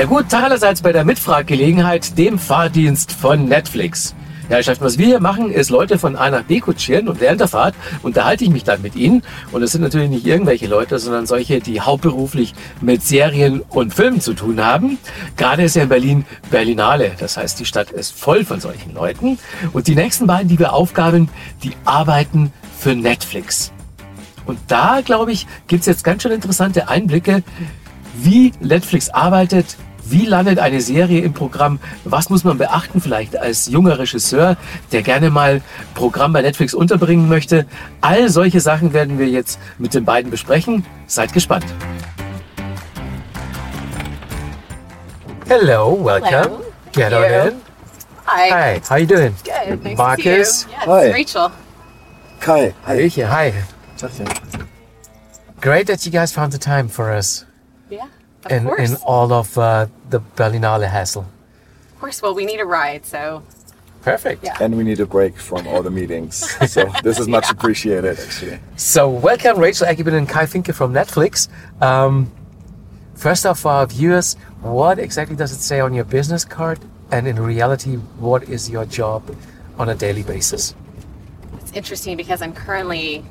Ja gut, Tag allerseits bei der Mitfraggelegenheit, dem Fahrdienst von Netflix. Ja, Herr Schaffen, was wir hier machen, ist Leute von A nach B kutschieren und während der Fahrt unterhalte ich mich dann mit ihnen. Und es sind natürlich nicht irgendwelche Leute, sondern solche, die hauptberuflich mit Serien und Filmen zu tun haben. Gerade ist ja in Berlin Berlinale. Das heißt, die Stadt ist voll von solchen Leuten. Und die nächsten beiden, die wir aufgaben, die arbeiten für Netflix. Und da, glaube ich, gibt's jetzt ganz schön interessante Einblicke, wie Netflix arbeitet, wie landet eine Serie im Programm? Was muss man beachten vielleicht als junger Regisseur, der gerne mal Programm bei Netflix unterbringen möchte? All solche Sachen werden wir jetzt mit den beiden besprechen. Seid gespannt. Hello, welcome. Hello. Get on you. in. Hi. Hi, how you doing? Good. Nice Marcus. to see you. Yeah, Hi. Rachel. Kai. Hi. Hallöchen, hi. Great that you guys found the time for us Yeah. Of in, course. in all of uh, the Berlinale hassle. of course. Well, we need a ride, so Perfect. Yeah. And we need a break from all the meetings. So this is much appreciated, actually. So, welcome Rachel Eggebeen and Kai Finke from Netflix. Um, first off, for our viewers, what exactly does it say on your business card? And in reality, what is your job on a daily basis? it's interesting because I'm currently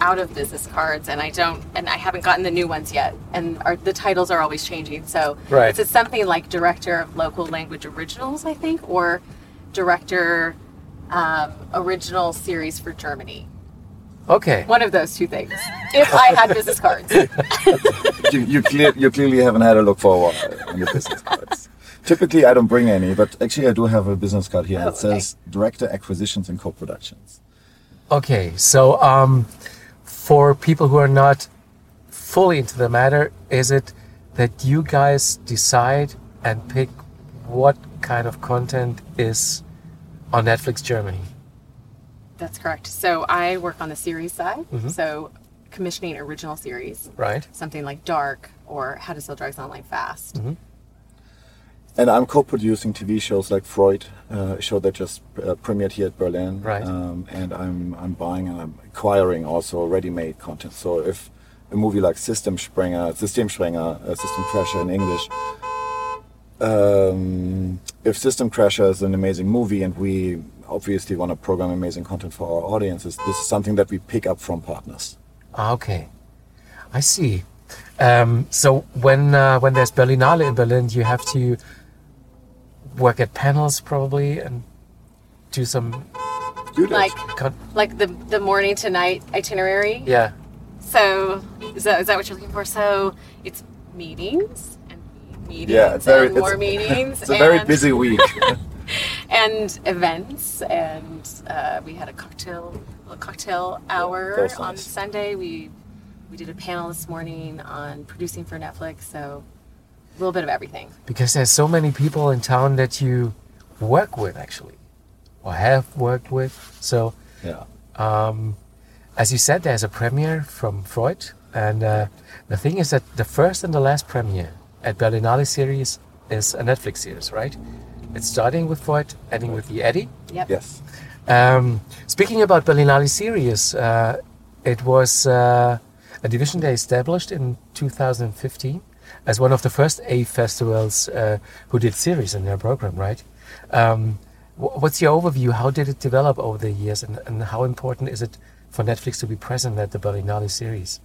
out of business cards, and I don't, and I haven't gotten the new ones yet, and our, the titles are always changing. So Right. it's, it's something like director of local language originals, I think, or director um, original series for Germany. Okay. One of those two things. If I had business cards. You, you, clear, you clearly haven't had a look for a while on your business cards. Typically, I don't bring any, but actually, I do have a business card here. Oh, it says Director Acquisitions and Co-Productions. Okay. So, um, for people who are not fully into the matter, is it that you guys decide and pick what kind of content is on Netflix Germany? That's correct. So I work on the series side. Mm-hmm. So commissioning original series, Right. something like Dark or How to Sell Drugs Online Fast. Mm-hmm. And I'm co-producing TV shows like Freud, uh, a show that just uh, premiered here at Berlin. Right. Um, and I'm I'm buying and I'm acquiring also ready-made content. So if a movie like System Sprenger, Systemsprenger, uh, System Crasher in English, um, if System Crasher is an amazing movie and we obviously want to program amazing content for our audiences, this is something that we pick up from partners. Ah, Okay, I see. Um, so when uh, when there's Berlinale in Berlin, you have to work at panels probably and do some You. Like con- like the the morning to night itinerary. yeah. So is that is that what you're looking for? So it's meetings and meetings yeah, it's very and more it's, meetings. It's a very and, busy week. and events and uh, we had a cocktail a cocktail hour that was on nice. Sunday. We we did a panel this morning on producing for Netflix. So a little bit of everything. Because there's so many people in town that you work with actually, or have worked with. So yeah. um, as you said, there's a premiere from Freud, and uh, the thing is that the first and the last premiere at Berlinale series is a Netflix series, right? It's starting with Freud, ending with the Eddy. Yep. Yes. Um, speaking about Berlinale series, uh, it was uh, a division they established in 2015 as one of the first A festivals uh, who did series in their program, right? Um, wh- what's your overview? How did it develop over the years, and, and how important is it for Netflix to be present at the Berlinale series?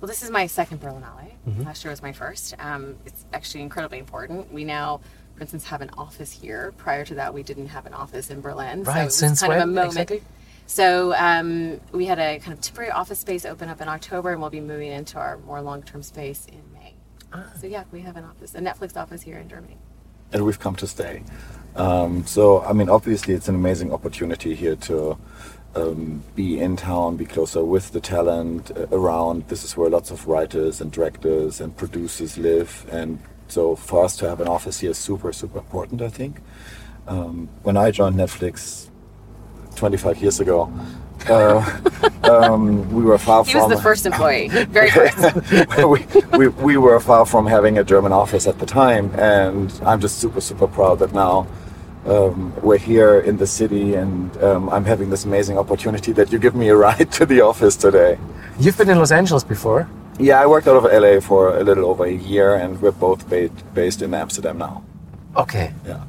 Well, this is my second Berlinale. Last year was my first. Um, it's actually incredibly important. We now, for instance, have an office here. Prior to that, we didn't have an office in Berlin. so it Right, was since kind when of a moment. exactly? So um, we had a kind of temporary office space open up in October, and we'll be moving into our more long-term space in May. So yeah, we have an office, a Netflix office here in Germany. and we've come to stay. Um, so, I mean, obviously, it's an amazing opportunity here to um, be in town, be closer with the talent uh, around. This is where lots of writers and directors and producers live, and so for us to have an office here is super, super important. I think. Um, when I joined Netflix 25 years ago, uh, um, we were far He from. was the first employee, very first. we, we, we were far from having a German office at the time, and I'm just super, super proud that now um, we're here in the city and um, I'm having this amazing opportunity that you give me a ride to the office today. You've been in Los Angeles before. Yeah, I worked out of LA for a little over a year, and we're both ba- based in Amsterdam now. Okay. Yeah.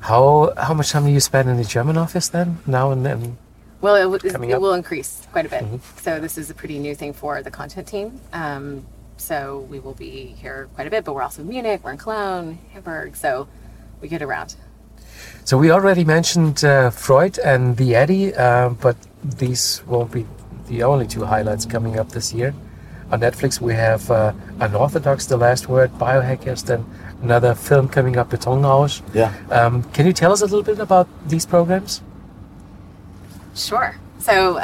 How how much time do you spend in the German office then? Now and then. Well, it, w- Coming it up? will increase quite a bit. So this is a pretty new thing for the content team. Um, so we will be here quite a bit, but we're also in Munich, we're in Cologne, Hamburg. So we get around. So we already mentioned uh, Freud and the Eddy, uh, but these won't be the only two highlights coming up this year. On Netflix, we have uh, Unorthodox, The Last Word, Biohackers, then another film coming up, Betonrausch. Yeah. Um, can you tell us a little bit about these programs? Sure. So, uh,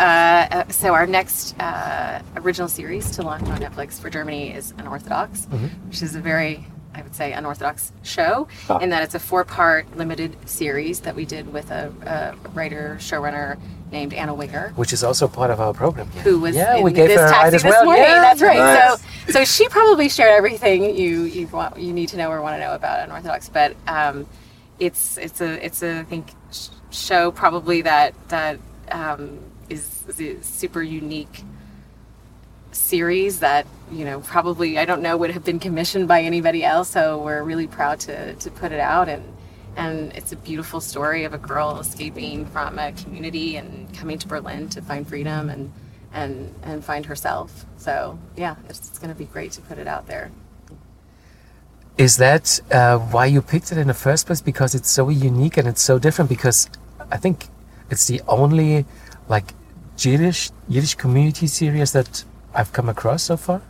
uh, so our next uh, original series to launch on Netflix for Germany is Unorthodox, which is a very, I would say, unorthodox show Ah. in that it's a four-part limited series that we did with a, a writer showrunner named Anna Winger. Which is also part of our program. here. who was yeah, we gave this her a taxi ride as this well. morning. Yeah, That's right. Nice. So, so she probably shared everything you you want you need to know or want to know about unorthodox. But um, it's it's a it's a I think sh- show probably that that um, is, is a super unique series that you know probably I don't know would have been commissioned by anybody else. So we're really proud to to put it out and. And it's a beautiful story of a girl escaping from a community and coming to Berlin to find freedom and and and find herself. So yeah, it's, it's going to be great to put it out there. Is that uh, why you picked it in the first place? Because it's so unique and it's so different. Because I think it's the only like Yiddish Yiddish community series that I've come across so far.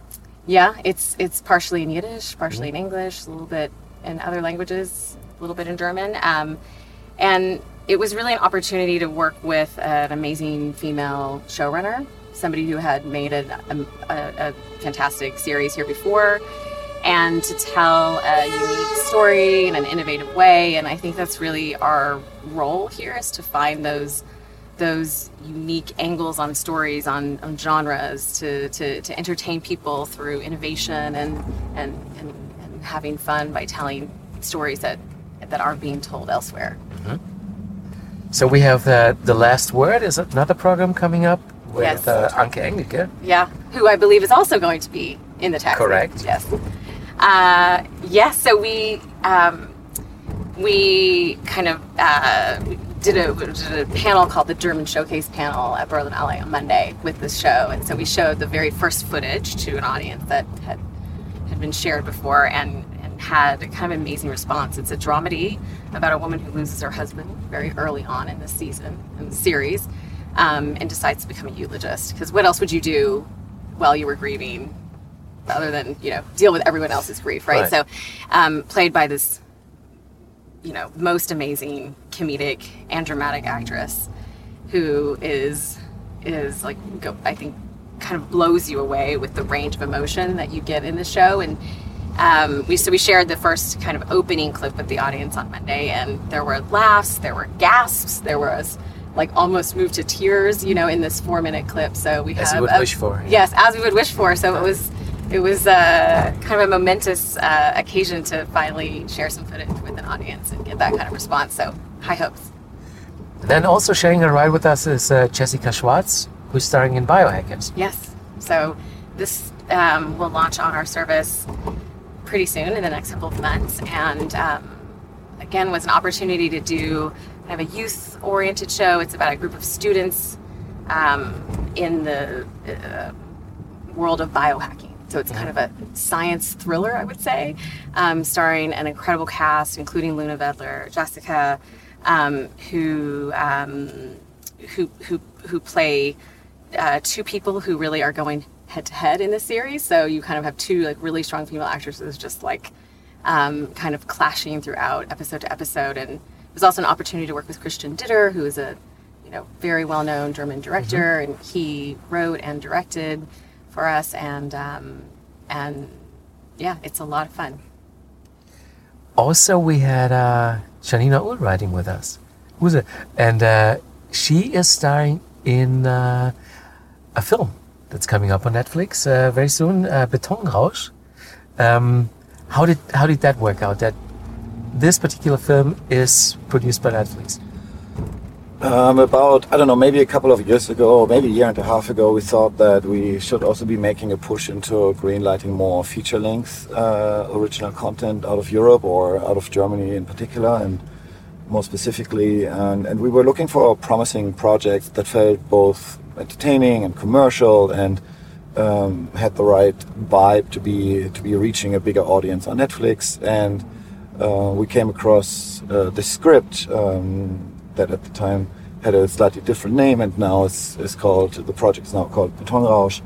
Yeah, it's it's partially in Yiddish, partially in English, a little bit in other languages, a little bit in German, um, and it was really an opportunity to work with an amazing female showrunner, somebody who had made a, a, a fantastic series here before, and to tell a unique story in an innovative way. And I think that's really our role here is to find those those unique angles on stories, on, on genres, to, to, to entertain people through innovation and, and, and, and having fun by telling stories that, that aren't being told elsewhere. So we have the the last word is another program coming up with Yes. uh, Anke Engelke. Yeah, who I believe is also going to be in the taxi. Correct. Yes. Uh, yes. So we um, we kind of uh, did, a, did a panel called the German Showcase Panel at Berlinale on Monday with this show, and so we showed the very first footage to an audience that had had been shared before and, and had a kind of amazing response. It's a dramedy about a woman who loses her husband very early on in the season, in the series, um, and decides to become a eulogist. Because what else would you do while you were grieving other than, you know, deal with everyone else's grief, right? Right. So, um, played by this, you know, most amazing comedic and dramatic actress who is is like go, I think kind of blows you away with the range of emotion that you get in the show and um, we so we shared the first kind of opening clip with the audience on Monday and there were laughs there were gasps there was like almost moved to tears you know in this four minute clip so we As have you would a- wish for. yes as we would wish for so it was it was uh, kind of a momentous uh, occasion to finally share some footage with an audience and get that kind of response so high hopes Then also sharing a ride with us is uh, Jessica Schwarz, who's starring in Biohackers. Yes. So this um, will launch on our service pretty soon in the next couple of months, and um, again was an opportunity to do kind of a youth-oriented show. It's about a group of students um, in the uh, world of biohacking. So it's kind of a science thriller, I would say, um, starring an incredible cast, including Luna Wedler, Jessica, um, who um, who who who play uh, two people who really are going head to head in this series. So you kind of have two like really strong female actresses just like um, kind of clashing throughout episode to episode. And it was also an opportunity to work with Christian Ditter, who is a you know very well known German director, and he wrote and directed for us. And um, and yeah, it's a lot of fun. Also, we had uh, Janina Uhse riding with us. Who's it? And uh, she is starring in uh, a film that's coming up on Netflix uh, very soon, uh, Betonrausch. Um, how did how did that work out? That this particular film is produced by Netflix. Um, about I don't know, maybe a couple of years ago, maybe a year and a half ago, we thought that we should also be making a push into greenlighting more feature-length uh, original content out of Europe or out of Germany in particular, and more specifically. And, and we were looking for a promising projects that felt both entertaining and commercial, and um, had the right vibe to be to be reaching a bigger audience on Netflix. And uh, we came across uh, the script. Um, that at the time had a slightly different name and now it's, it's called, the project is now called Betonrausch,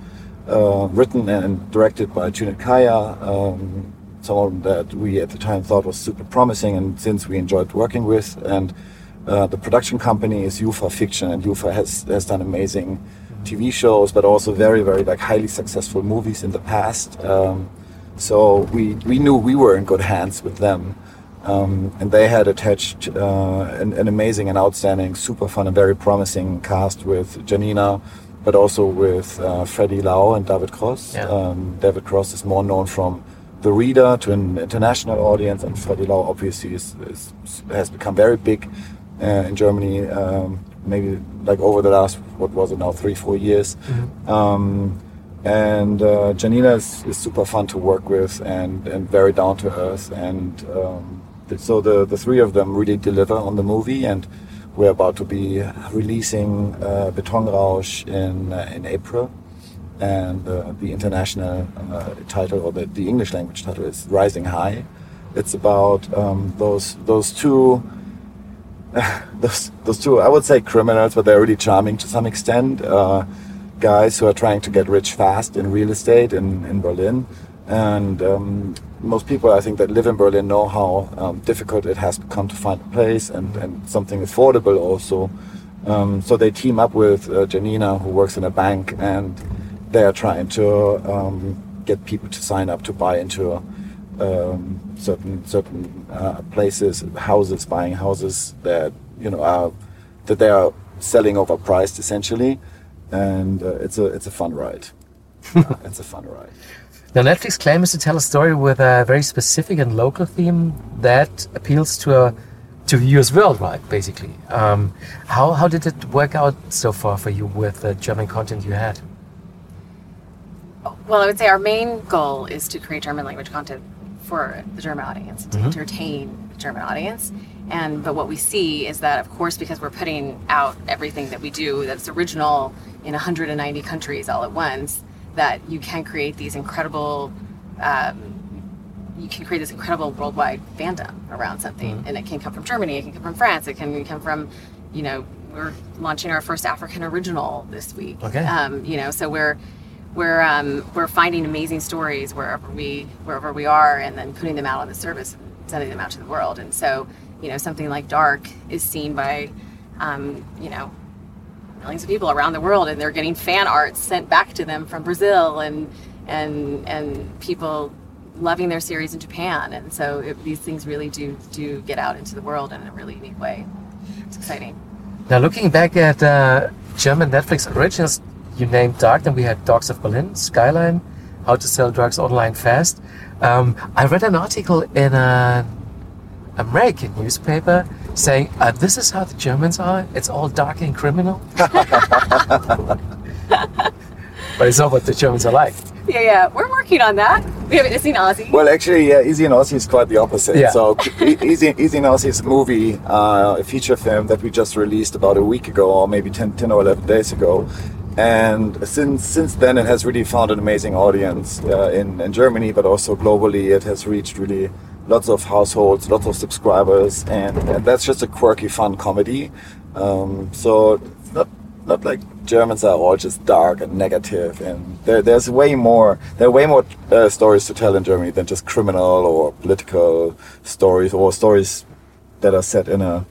uh, written and directed by Cüneyt Kaya, um, someone that we at the time thought was super promising and since we enjoyed working with. And uh, the production company is Ufa Fiction and Ufa has, has done amazing TV shows, but also very, very like highly successful movies in the past. Um, so we, we knew we were in good hands with them. Um, and they had attached uh, an, an, amazing and outstanding, super fun and very promising cast with Janina, but also with uh, Freddie Lau and David Kross. Yeah. Um, David Kross is more known from The Reader to an international audience, and Freddie Lau obviously is, is, has become very big uh, in Germany, um, maybe like over the last, what was it now, three, four years. Mm-hmm. Um, and uh, Janina is, is, super fun to work with and, and very down to earth and um, so the, the three of them really deliver on the movie and we're about to be releasing uh, Betonrausch in, uh, in April and uh, the international uh, title or the, the English language title is Rising High. It's about um, those those two those, those two I would say criminals, but they're really charming to some extent. Uh, guys who are trying to get rich fast in real estate in, in Berlin, and um, most people, I think, that live in Berlin know how um, difficult it has become to find a place and, and something affordable also. Um, so they team up with uh, Janina, who works in a bank, and they are trying to um, get people to sign up to buy into um, certain certain uh, places, houses, buying houses that you know are that they are selling overpriced essentially, and uh, it's a it's a fun ride. it's a fun ride. Now, Netflix claims to tell a story with a very specific and local theme that appeals to a to viewers worldwide, basically. Um, how how did it work out so far for you with the German content you had? Well, I would say our main goal is to create German language content for the German audience, to mm-hmm. entertain the German audience. And but what we see is that, of course, because we're putting out everything that we do that's original in 190 countries all at once, that you can create these incredible um, you can create this incredible worldwide fandom around something. Mm-hmm. and it can come from germany it can come from france it can come from you know we're launching our first african original this week. Okay. Um, you know so we're we're um, we're finding amazing stories wherever we wherever we are and then putting them out on the service and sending them out to the world. And so you know something like dark is seen by um, you know millions of people around the world, and they're getting fan art sent back to them from Brazil and and and people loving their series in Japan. And so it, these things really do do get out into the world in a really unique way. It's exciting. Now, looking back at uh, German Netflix originals, you named Dark, then we had Dogs of Berlin, Skyline, How to Sell Drugs Online Fast. Um, I read an article in an American newspaper saying, uh, This is how the Germans are. It's all dark and criminal. but it's not what the Germans are like. Yeah, yeah. We're working on that. We haven't seen Ossi. Well, actually, yeah, Isi and Ossi is quite the opposite. Yeah. So, Isi, Isi and Ossi is a movie, uh, a feature film that we just released about a week ago, or maybe 10, 10 or 11 days ago. And since since then, it has really found an amazing audience uh, in, in Germany, but also globally. It has reached really lots of households, lots of subscribers, and, and that's just a quirky, fun comedy. Um, so not not like Germans are all just dark and negative, and there, there's way more. There are way more uh, stories to tell in Germany than just criminal or political stories or stories that are set in a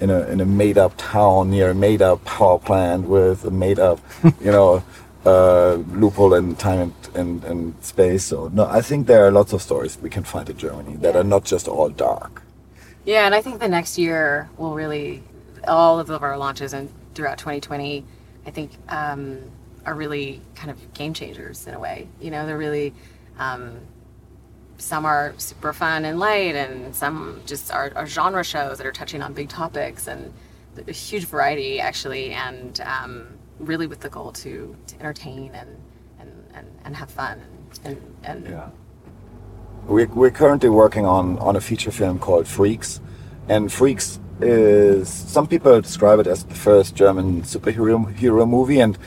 in a in a made up town near a made up power plant with a made up, you know uh, loophole in time and, and, and, space. So no, I think there are lots of stories we can find in Germany that yeah. are not just all dark. Yeah, and I think the next year will really all of our launches and throughout 2020, I think um, are really kind of game changers in a way. You know, they're really um, some are super fun and light, and some just are, are genre shows that are touching on big topics and a huge variety actually, and um, really with the goal to, to entertain and, and, and, and have fun and, and Yeah. We're, we're currently working on, on a feature film called Freaks. And Freaks is, some people describe it as the first German superhero hero movie. And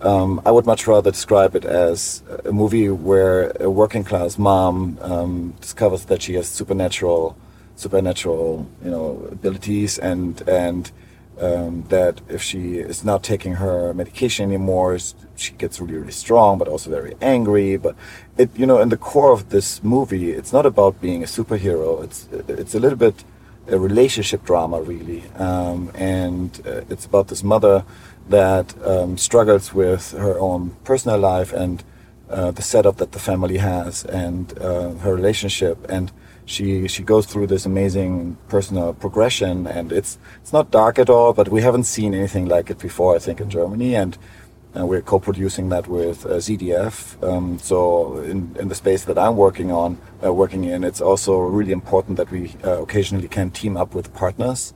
um, I would much rather describe it as a movie where a working class mom um, discovers that she has supernatural, supernatural, you know, abilities and, and um, that if she is not taking her medication anymore, she gets really, really strong, but also very angry. But it, you know, in the core of this movie, it's not about being a superhero. It's it's a little bit a relationship drama, really, um, and uh, it's about this mother that um, struggles with her own personal life and uh, the setup that the family has and uh, her relationship and she she goes through this amazing personal progression and it's it's not dark at all but we haven't seen anything like it before I think in Germany and we're co-producing that with uh, ZDF um, so in, in the space that I'm working on uh, working in it's also really important that we uh, occasionally can team up with partners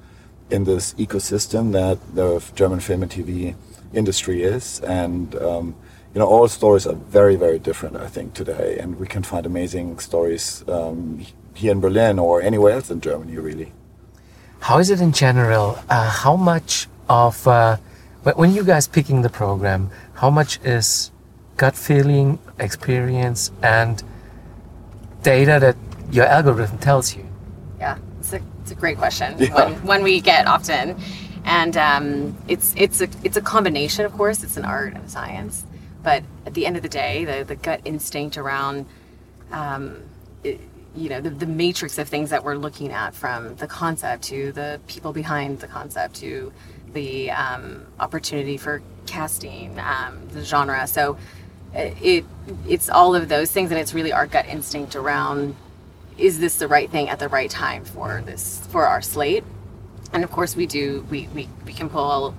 in this ecosystem that the German film and TV industry is. And, um, you know, all stories are very, very different, I think, today. And we can find amazing stories um, here in Berlin or anywhere else in Germany, really. How is it in general? Uh, how much of uh, when you guys picking the program, how much is gut feeling, experience, and data that your algorithm tells you? Yeah, it's a, it's a great question. Yeah. One, one we get often, and um, it's it's a it's a combination. Of course, it's an art and a science, but at the end of the day, the the gut instinct around, um, it, you know, the, the matrix of things that we're looking at, from the concept to the people behind the concept to the um, opportunity for casting, um, the genre. So it it's all of those things, and it's really our gut instinct around is this the right thing at the right time for this for our slate and of course we do we, we, we can pull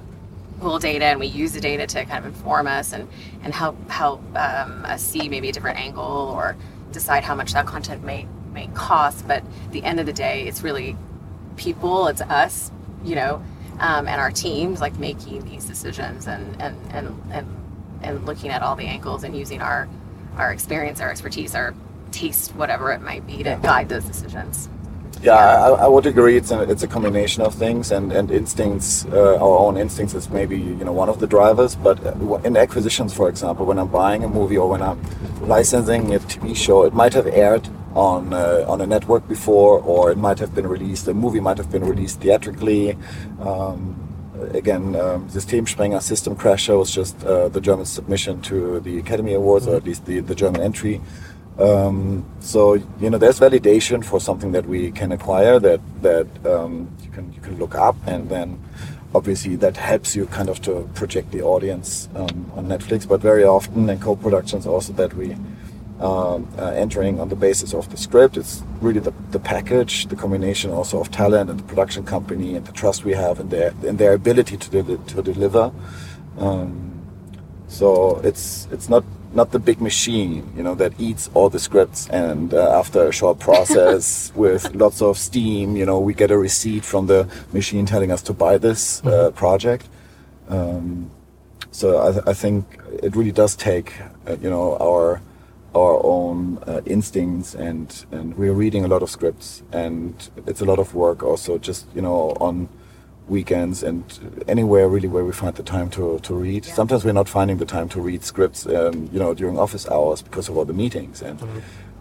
pull data and we use the data to kind of inform us and and help help um, us see maybe a different angle or decide how much that content may may cost but at the end of the day it's really people it's us you know um, and our teams like making these decisions and and and and, and looking at all the angles and using our our experience our expertise our taste whatever it might be to guide those decisions Yeah, I, I would agree. It's a, it's a combination of things and, and instincts. Uh, our own instincts is maybe you know one of the drivers. But uh, in acquisitions, for example, when I'm buying a movie or when I'm licensing a TV show, it might have aired on uh, on a network before, or it might have been released. The movie might have been released theatrically. Um, again, um, Systemsprenger System Crasher was just uh, the German submission to the Academy Awards, or at least the, the German entry. Um, so you know, there's validation for something that we can acquire that that um, you can you can look up, and then obviously that helps you kind of to project the audience um, on Netflix. But very often in co-productions also that we um, uh, entering on the basis of the script. It's really the, the package, the combination also of talent and the production company and the trust we have in their in their ability to deli- to deliver. Um, so it's it's not not the big machine, you know, that eats all the scripts and uh, after a short process with lots of steam, you know, we get a receipt from the machine telling us to buy this uh, project. Um, so I, th- I think it really does take, uh, you know, our our own uh, instincts and and we're reading a lot of scripts and it's a lot of work also just you know on weekends and anywhere really where we find the time to, to read. Yeah. Sometimes we're not finding the time to read scripts, um, you know, during office hours because of all the meetings. And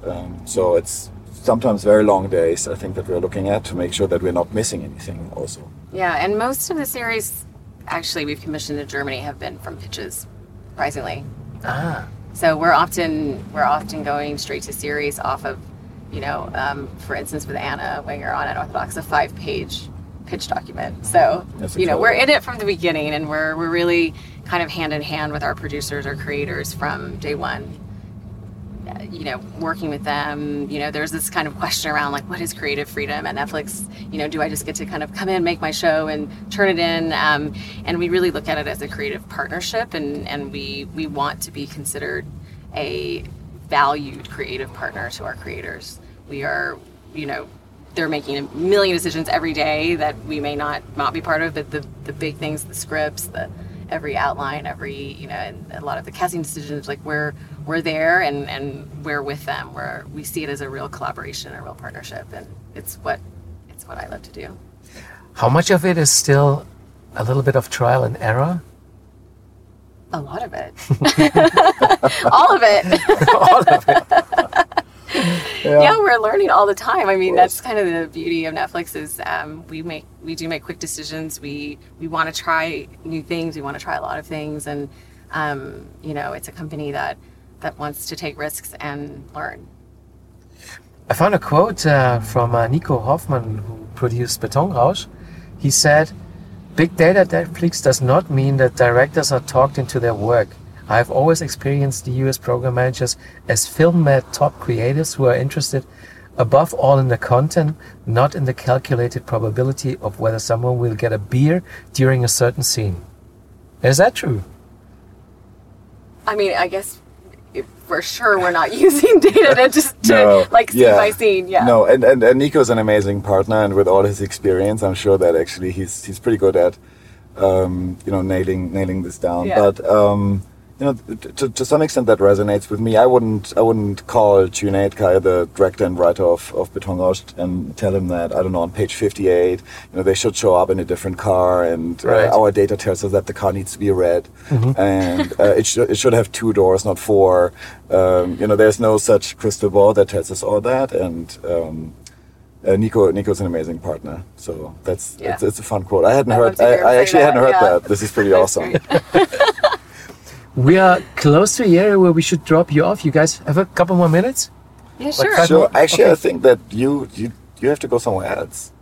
um, so it's sometimes very long days, I think, that we're looking at to make sure that we're not missing anything also. Yeah, and most of the series actually we've commissioned in Germany have been from pitches, surprisingly. Ah, So we're often we're often going straight to series off of, you know, um, for instance with Anna when you're on Unorthodox, a five page pitch document. So That's you know we're in it from the beginning, and we're we're really kind of hand in hand with our producers, or creators from day one. You know, working with them. You know, there's this kind of question around like, what is creative freedom at Netflix? You know, do I just get to kind of come in, make my show, and turn it in? Um, and we really look at it as a creative partnership, and and we we want to be considered a valued creative partner to our creators. We are, you know, they're making a million decisions every day that we may not not be part of, but the the big things, the scripts, the every outline, every you know, and a lot of the casting decisions, like we're we're there and and we're with them. Where we see it as a real collaboration, a real partnership, and it's what it's what I love to do. How much of it is still a little bit of trial and error? A lot of it. all of it. All of it. yeah. we're learning all the time. I mean, that's kind of the beauty of Netflix is um, we make we do make quick decisions. We we want to try new things. We want to try a lot of things, and um, you know, it's a company that that wants to take risks and learn. I found a quote uh, from uh, Nico Hofmann, who produced Betonrausch. He said, Big data at Netflix does not mean that directors are talked into their work. I have always experienced the US program managers as film-mad top creatives who are interested above all in the content, not in the calculated probability of whether someone will get a beer during a certain scene. Is that true? I mean, I guess for sure we're not using data to just to no, like scene yeah. by scene. Yeah. No, and, and, and Nico's an amazing partner, and with all his experience, I'm sure that actually he's he's pretty good at um, you know nailing nailing this down. Yeah. But um, you know, to, to some extent that resonates with me. I wouldn't I wouldn't call Cüneyt Kaya, the director and writer of, of Betonrausch, and tell him that, I don't know, on page 58, you know, they should show up in a different car and uh, right. uh, our data tells us that the car needs to be red mm-hmm. and uh, it, sh- it should have two doors, not four. Um, you know, there's no such crystal ball that tells us all that and um, uh, Nico Nico's an amazing partner, so that's yeah. it's, it's, a fun quote. I hadn't I heard. I, I, actually hadn't heard yeah. that. This is pretty awesome. We are close to the area where we should drop you off. You guys have a couple more minutes? Yeah, sure. So actually, okay. I think that you you you have to go somewhere else.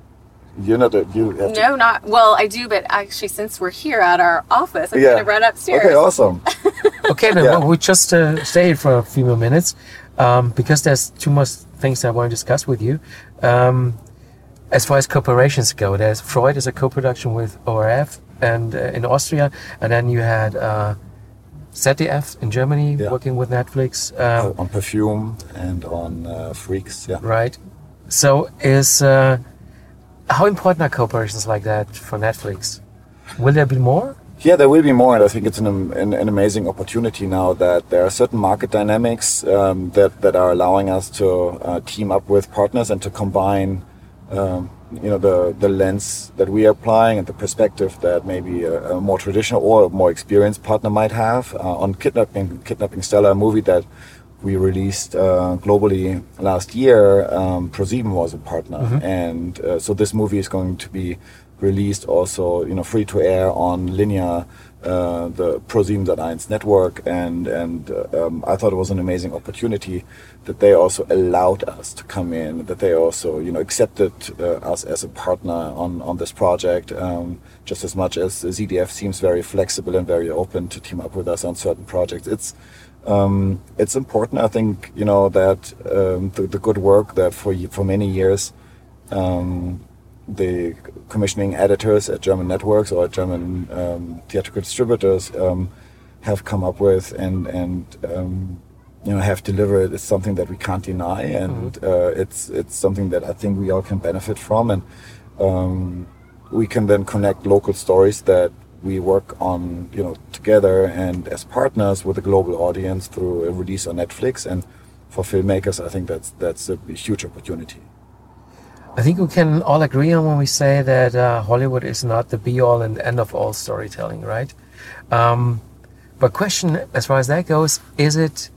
You're not a, you. Have no, to... not well. I do, but actually, since we're here at our office, I'm yeah. going to run upstairs. Okay, awesome. okay, then yeah. well, we just uh, stay for a few more minutes um, because there's two more things I want to discuss with you. Um, as far as corporations go, there's Freud is a co-production with ORF and uh, in Austria, and then you had. Uh, ZDF in Germany, yeah. working with Netflix. Um, on Perfume and on uh, Freaks, yeah. Right. So is uh, how important are cooperations like that for Netflix? Will there be more? Yeah, there will be more, and I think it's an, an, an amazing opportunity now that there are certain market dynamics um, that, that are allowing us to uh, team up with partners and to combine um, you know the the lens that we are applying and the perspective that maybe a, a more traditional or a more experienced partner might have uh, on kidnapping kidnapping Stella, a movie that we released uh, globally last year. Um, ProSieben was a partner, mm-hmm. and uh, so this movie is going to be released also you know free to air on linear uh, the ProSieben.1 network, and and uh, um, I thought it was an amazing opportunity that they also allowed us to come in, that they also you know accepted uh, us as a partner on on this project, um, just as much as ZDF seems very flexible and very open to team up with us on certain projects. It's um, it's important, I think, you know that um, the, the, good work that for for many years um, the commissioning editors at German networks or German um, theatrical distributors um, have come up with and and um, you know have delivered is something that we can't deny, and mm-hmm. uh, it's it's something that I think we all can benefit from, and um, we can then connect local stories that we work on you know together and as partners with a global audience through a release on Netflix and for filmmakers I think that's that's a huge opportunity. I think we can all agree on when we say that uh, Hollywood is not the be all and end of all storytelling, right? Um, but question, as far as that goes, is it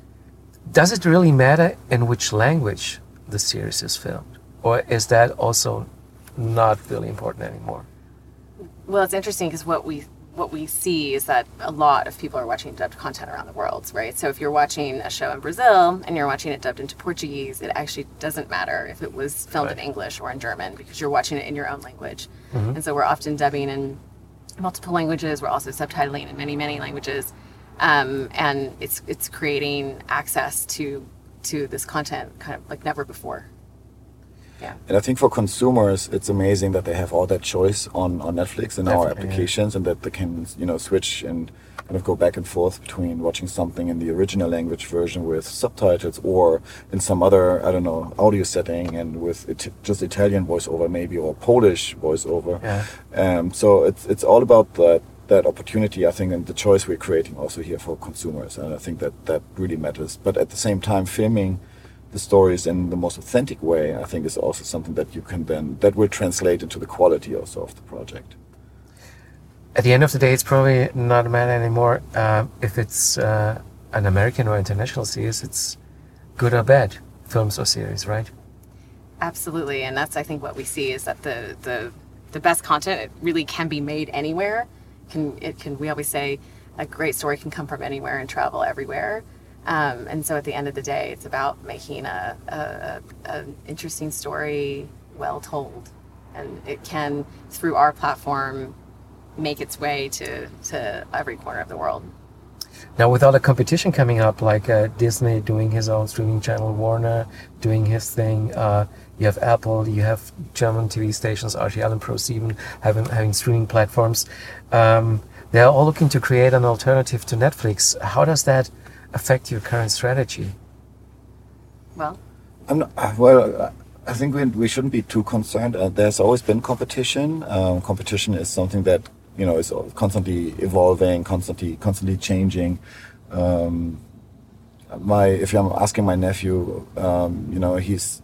does it really matter in which language the series is filmed, or is that also not really important anymore? Well, it's interesting because what we what we see is that a lot of people are watching dubbed content around the world, right? So if you're watching a show in Brazil and you're watching it dubbed into Portuguese, it actually doesn't matter if it was filmed right. in English or in German because you're watching it in your own language. Mm-hmm. And so we're often dubbing in multiple languages. We're also subtitling in many, many languages, um, and it's it's creating access to to this content kind of like never before. Yeah. And I think for consumers, it's amazing that they have all that choice on, on Netflix and Definitely, our applications, yeah. and that they can you know switch and kind of go back and forth between watching something in the original language version with subtitles or in some other I don't know audio setting and with it, just Italian voiceover maybe or Polish voiceover. Yeah. Um, so it's it's all about that that opportunity I think and the choice we're creating also here for consumers and I think that that really matters. But at the same time, filming the stories in the most authentic way I think is also something that you can then that will translate into the quality also of the project at the end of the day, it's probably not a matter anymore uh, if it's uh, an American or international series. It's good or bad films or series, right? Absolutely, and that's I think what we see is that the the the best content it really can be made anywhere. Can it can we always say a great story can come from anywhere and travel everywhere. Um, and so at the end of the day, it's about making a, a, a interesting story well told, and it can through our platform make its way to, to every corner of the world. Now, with all the competition coming up, like uh, Disney doing his own streaming channel, Warner doing his thing, uh, you have Apple, you have German TV stations, RTL and ProSieben having, having streaming platforms. Um, they're all looking to create an alternative to Netflix. How does that affect your current strategy? Well, I'm not, uh, well, I think we, we shouldn't be too concerned. Uh, there's always been competition. Um, competition is something that you know, is constantly evolving, constantly, constantly changing. Um, my, if I'm asking my nephew, um, you know, he's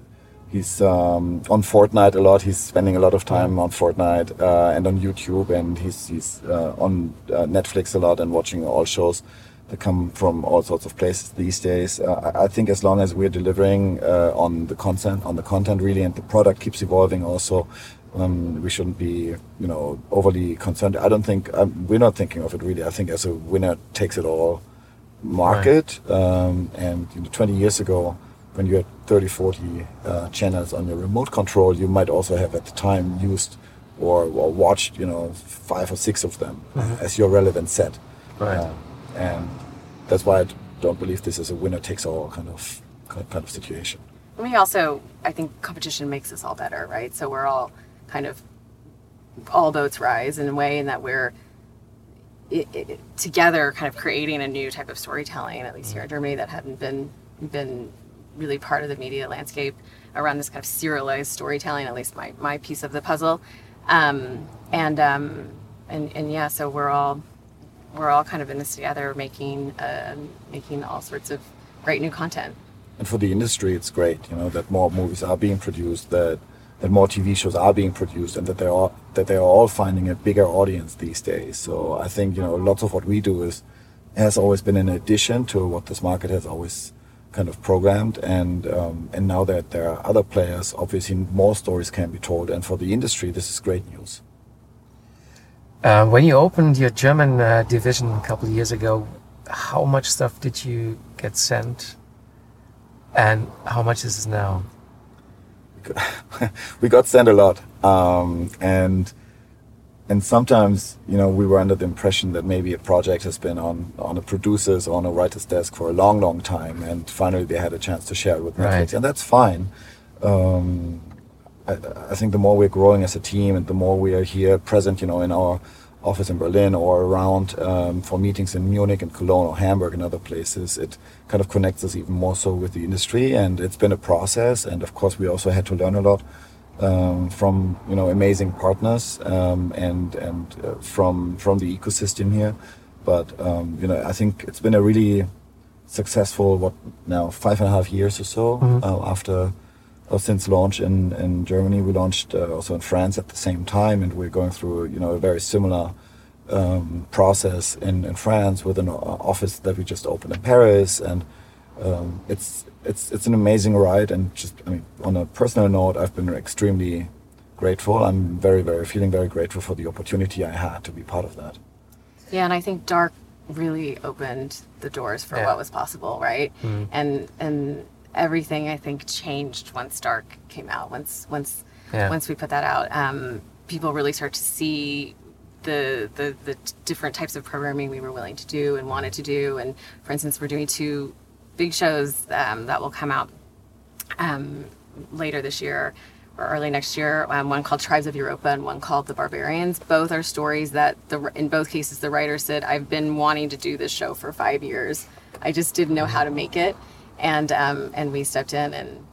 he's um, on Fortnite a lot. He's spending a lot of time on Fortnite uh, and on YouTube, and he's he's uh, on uh, Netflix a lot and watching all shows that come from all sorts of places these days. Uh, I think as long as we're delivering uh, on the content, on the content really, and the product keeps evolving, also um, we shouldn't be, you know, overly concerned. I don't think um, we're not thinking of it really. I think as a winner takes it all market. Right. Um, and you know, 20 years ago, when you had 30, 40 uh, channels on your remote control, you might also have at the time used or, or watched, you know, five or six of them mm-hmm. as your relevant set. Right. And that's why I don't believe this is a winner takes all kind of kind of situation. We also, I think, competition makes us all better, right? So we're all kind of all boats rise in a way in that we're it, it, together kind of creating a new type of storytelling at least here in germany that hadn't been been really part of the media landscape around this kind of serialized storytelling at least my, my piece of the puzzle um, and um, and and yeah so we're all we're all kind of in this together making uh, making all sorts of great new content. And for the industry it's great you know that more movies are being produced that that more TV shows are being produced and that they are that they are all finding a bigger audience these days. So I think you know lots of what we do is has always been an addition to what this market has always kind of programmed. And um, and now that there are other players obviously more stories can be told. And for the industry this is great news uh, when you opened your german uh, division a couple of years ago how much stuff did you get sent and how much is it now we got sent a lot, um, and and sometimes you know we were under the impression that maybe a project has been on on a producer's or on a writer's desk for a long, long time, and finally they had a chance to share it with Netflix, right. and that's fine. Um, I, I, think the more we're growing as a team, and the more we are here present, you know, in our office in Berlin or around um, for meetings in Munich and Cologne or Hamburg and other places, it kind of connects us even more so with the industry. And it's been a process. And of course, we also had to learn a lot um, from you know amazing partners um, and and uh, from from the ecosystem here. But um, you know, I think it's been a really successful what now five and a half years or so mm-hmm. uh, after since launch in, in Germany. We launched uh, also in France at the same time, and we're going through you know a very similar um, process in, in France with an uh, office that we just opened in Paris, and um, it's it's it's an amazing ride. And just I mean, on a personal note, I've been extremely grateful. I'm very very feeling very grateful for the opportunity I had to be part of that. Yeah, and I think Dark really opened the doors for yeah. what was possible, right? Mm. And and everything I think changed once Dark came out. Once once yeah. once we put that out, um, people really start to see the, the the different types of programming we were willing to do and wanted to do. And for instance, we're doing two big shows um, that will come out um, later this year. or early next year. Um, one called Tribes of Europa and one called The Barbarians. Both are stories that the in both cases the writer said, "I've been wanting to do this show for five years. I just didn't know how to make it." And um, and we stepped in and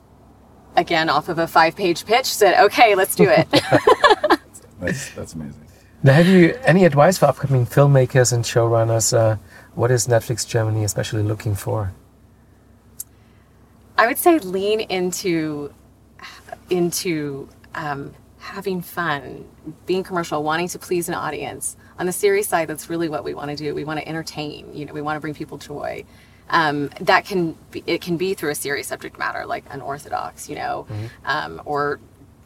again off of a five page pitch said, "Okay, let's do it." That's that's amazing. Now, have you any advice for upcoming filmmakers and showrunners? Uh, what is Netflix Germany especially looking for? I would say lean into into um, having fun, being commercial, wanting to please an audience. On the series side, that's really what we want to do. We want to entertain. You know, we want to bring people joy. Um, that can be, it can be through a serious subject matter like unorthodox, you know, um, or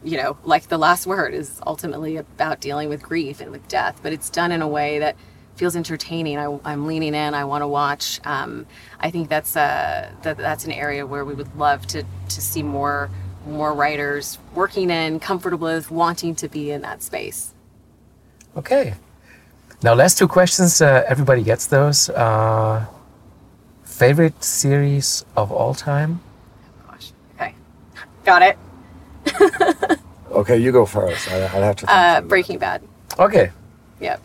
you know, like the last word is ultimately about dealing with grief and with death, but it's done in a way that feels entertaining. I, I'm leaning in. I want to watch. Um, I think that's a, that, that's an area where we would love to to see more more writers working in, comfortable with, wanting to be in that space. Okay. Now, last two questions. Uh, everybody gets those. Uh, favorite series of all time? Oh, gosh. Okay. Got it. Okay, you go first. I, I'll have to. Think Uh, through Breaking Bad. Okay. Yep.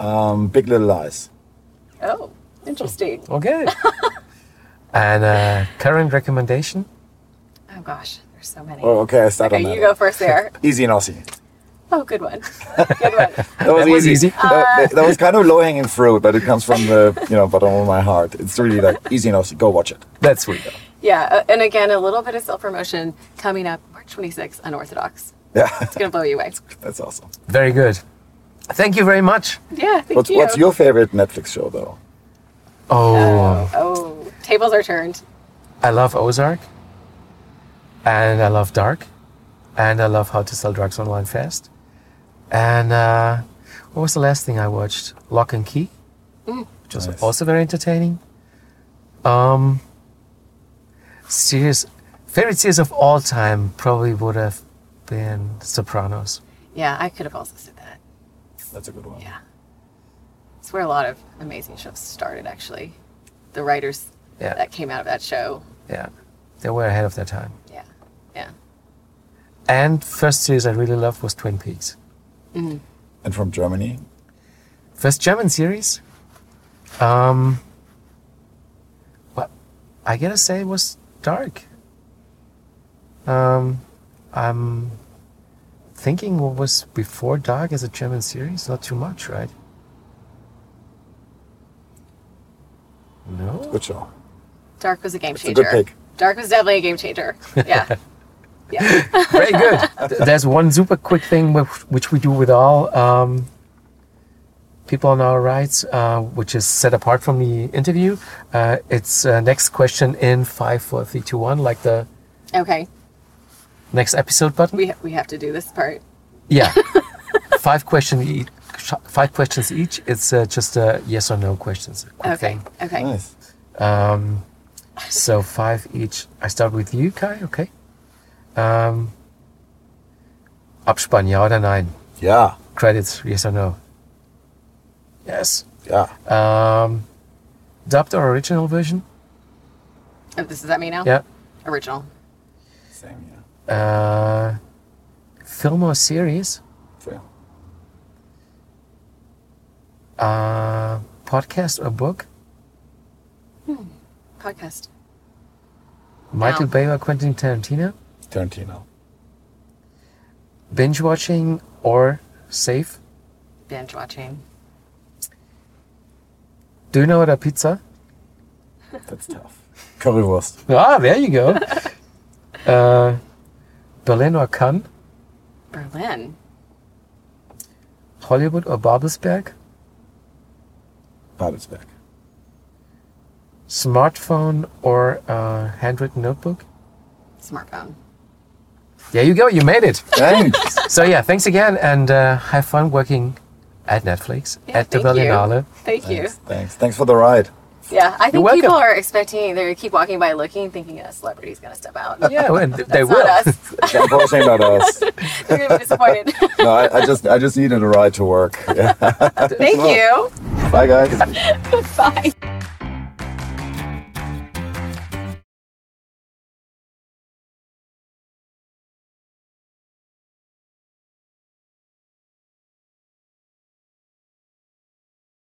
Um, Big Little Lies. Oh, interesting. Okay. and uh, current recommendation? Oh gosh, there's so many. Oh, okay. I start okay, on that. you go first there. Isi and I'll Ossi. Oh, good one. Good one. That was, That was Isi. That, that was kind of low hanging fruit, but it comes from the you know bottom of my heart. It's really like easy and Ossi. Go watch it. That's sweet. Though. Yeah, uh, and again, a little bit of self promotion coming up March 26th, Unorthodox. Yeah, It's gonna blow you away. that's awesome. Very good. Thank you very much. Yeah, thank What's you. what's your favorite Netflix show though? Oh, Oh, oh, tables are turned. I love Ozark. And I love Dark. And I love How to Sell Drugs Online Fast. And uh, what was the last thing I watched? Locke and Key, which was Nice. also very entertaining. Um, series, favorite series of all time probably would have been Sopranos. Yeah, I could have also said that. That's a good one. Yeah, it's where a lot of amazing shows started. Actually, the writers Yeah. that came out of that show. Yeah, they were ahead of their time. Yeah, yeah. And first series I really loved was Twin Peaks. And from Germany, First German series. Um, well, I gotta say it was dark. Um, I'm thinking what was before Dark as a German series. Not too much, right? No. good show. Dark was a game a changer. good pick. Dark was definitely a game changer. Yeah, yeah. Very good. There's one super quick thing which, which we do with all um, people on our rights, uh, which is set apart from the interview. Uh, it's uh, next question in five, four, three, two, one, like the Okay, next episode button. we ha- we have to do this part. Yeah, five question each. Five questions each. It's uh, just uh, yes or no questions. Quick Okay, thing. okay. Nice. Um, so five each. I start with you, Kai. Okay. Um, Abspann, ja oder nein? Yeah, Credits, yes or no? Yes. yeah. Um, dubbed or original version? Oh, this is that me now? Yeah. Original. Same. Yeah. Uh, film or series? Film. Uh, podcast or book? Podcast. Michael No. Bay or Quentin Tarantino? Tarantino. Binge watching or safe? Binge watching. Do you know what a pizza? That's tough. Currywurst. Ah, there you go. uh, Berlin or Cannes? Berlin. Hollywood or Babelsberg? Babelsberg. Smartphone or uh, handwritten notebook? Smartphone. There you go, you made it. Thanks. So yeah, thanks again, and uh, have fun working at Netflix Yeah, at the thank you. Berlinale. Thank you. Thanks. Thanks. Thanks for the ride. Yeah, I think welcome. people are expecting they keep walking by looking, thinking a celebrity's gonna step out. Yeah, well, they That's will. not us. Unfortunately, not us. They're gonna be disappointed. No, I, I just I just needed a ride to work. Yeah. Thank you. Bye, guys. Bye.